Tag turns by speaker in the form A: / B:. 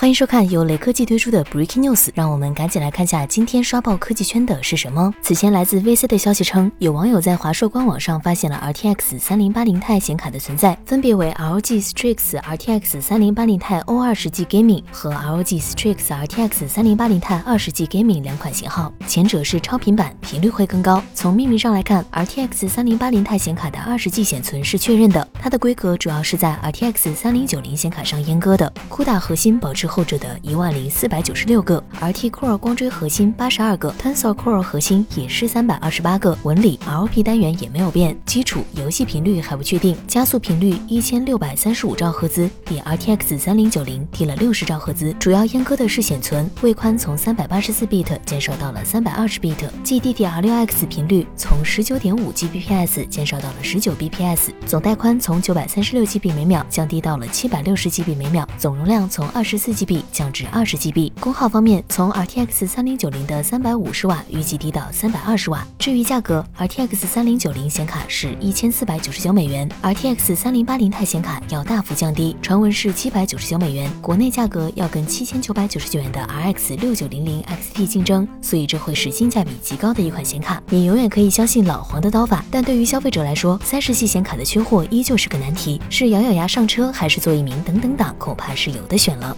A: 欢迎收看由雷科技推出的 Breaking News，让我们赶紧来看下今天刷爆科技圈的是什么。此前来自 VC 的消息称，有网友在华硕官网上发现了 RTX 三零八零 i 显卡的存在，分别为 ROG Strix RTX 三零八零 i O 二十 G Gaming 和 ROG Strix RTX 三零八零 i 二十 G Gaming 两款型号，前者是超频版，频率会更高。从命名上来看，RTX 三零八零 i 显卡的二十 G 显存是确认的，它的规格主要是在 RTX 三零九零显卡上阉割的，CUDA 核心保持。后者的一万零四百九十六个，RT Core 光追核心八十二个，Tensor Core 核心也是三百二十八个。纹理 LP 单元也没有变，基础游戏频率还不确定，加速频率一千六百三十五兆赫兹，比 RTX 三零九零低了六十兆赫兹。主要阉割的是显存，位宽从三百八十四 bit 减少到了三百二十 bit GDDR6X 频率从十九点五 Gbps 减少到了十九 bps，总带宽从九百三十六 GB 每秒降低到了七百六十 GB 每秒，总容量从二十四。GB 降至二十 GB，功耗方面从 RTX 三零九零的三百五十瓦预计低到三百二十瓦。至于价格，RTX 三零九零显卡是一千四百九十九美元，RTX 三零八零钛显卡要大幅降低，传闻是七百九十九美元，国内价格要跟七千九百九十九元的 RX 六九零零 XT 竞争，所以这会是性价比极高的一款显卡。你永远可以相信老黄的刀法，但对于消费者来说，三十系显卡的缺货依旧是个难题，是咬咬牙上车，还是做一名等等党，恐怕是有的选了。